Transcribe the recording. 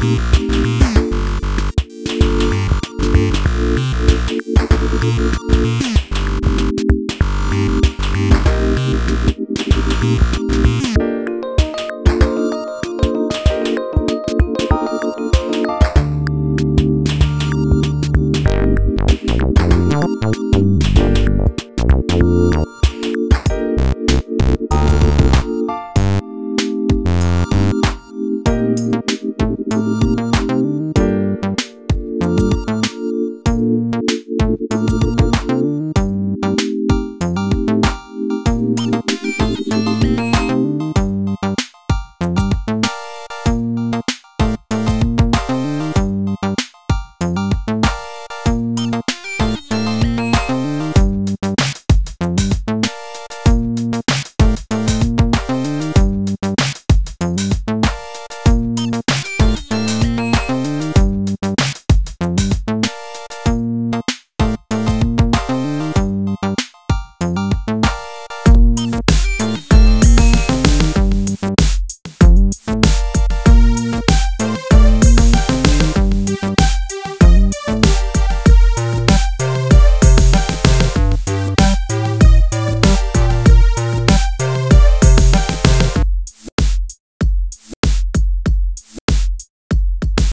Thank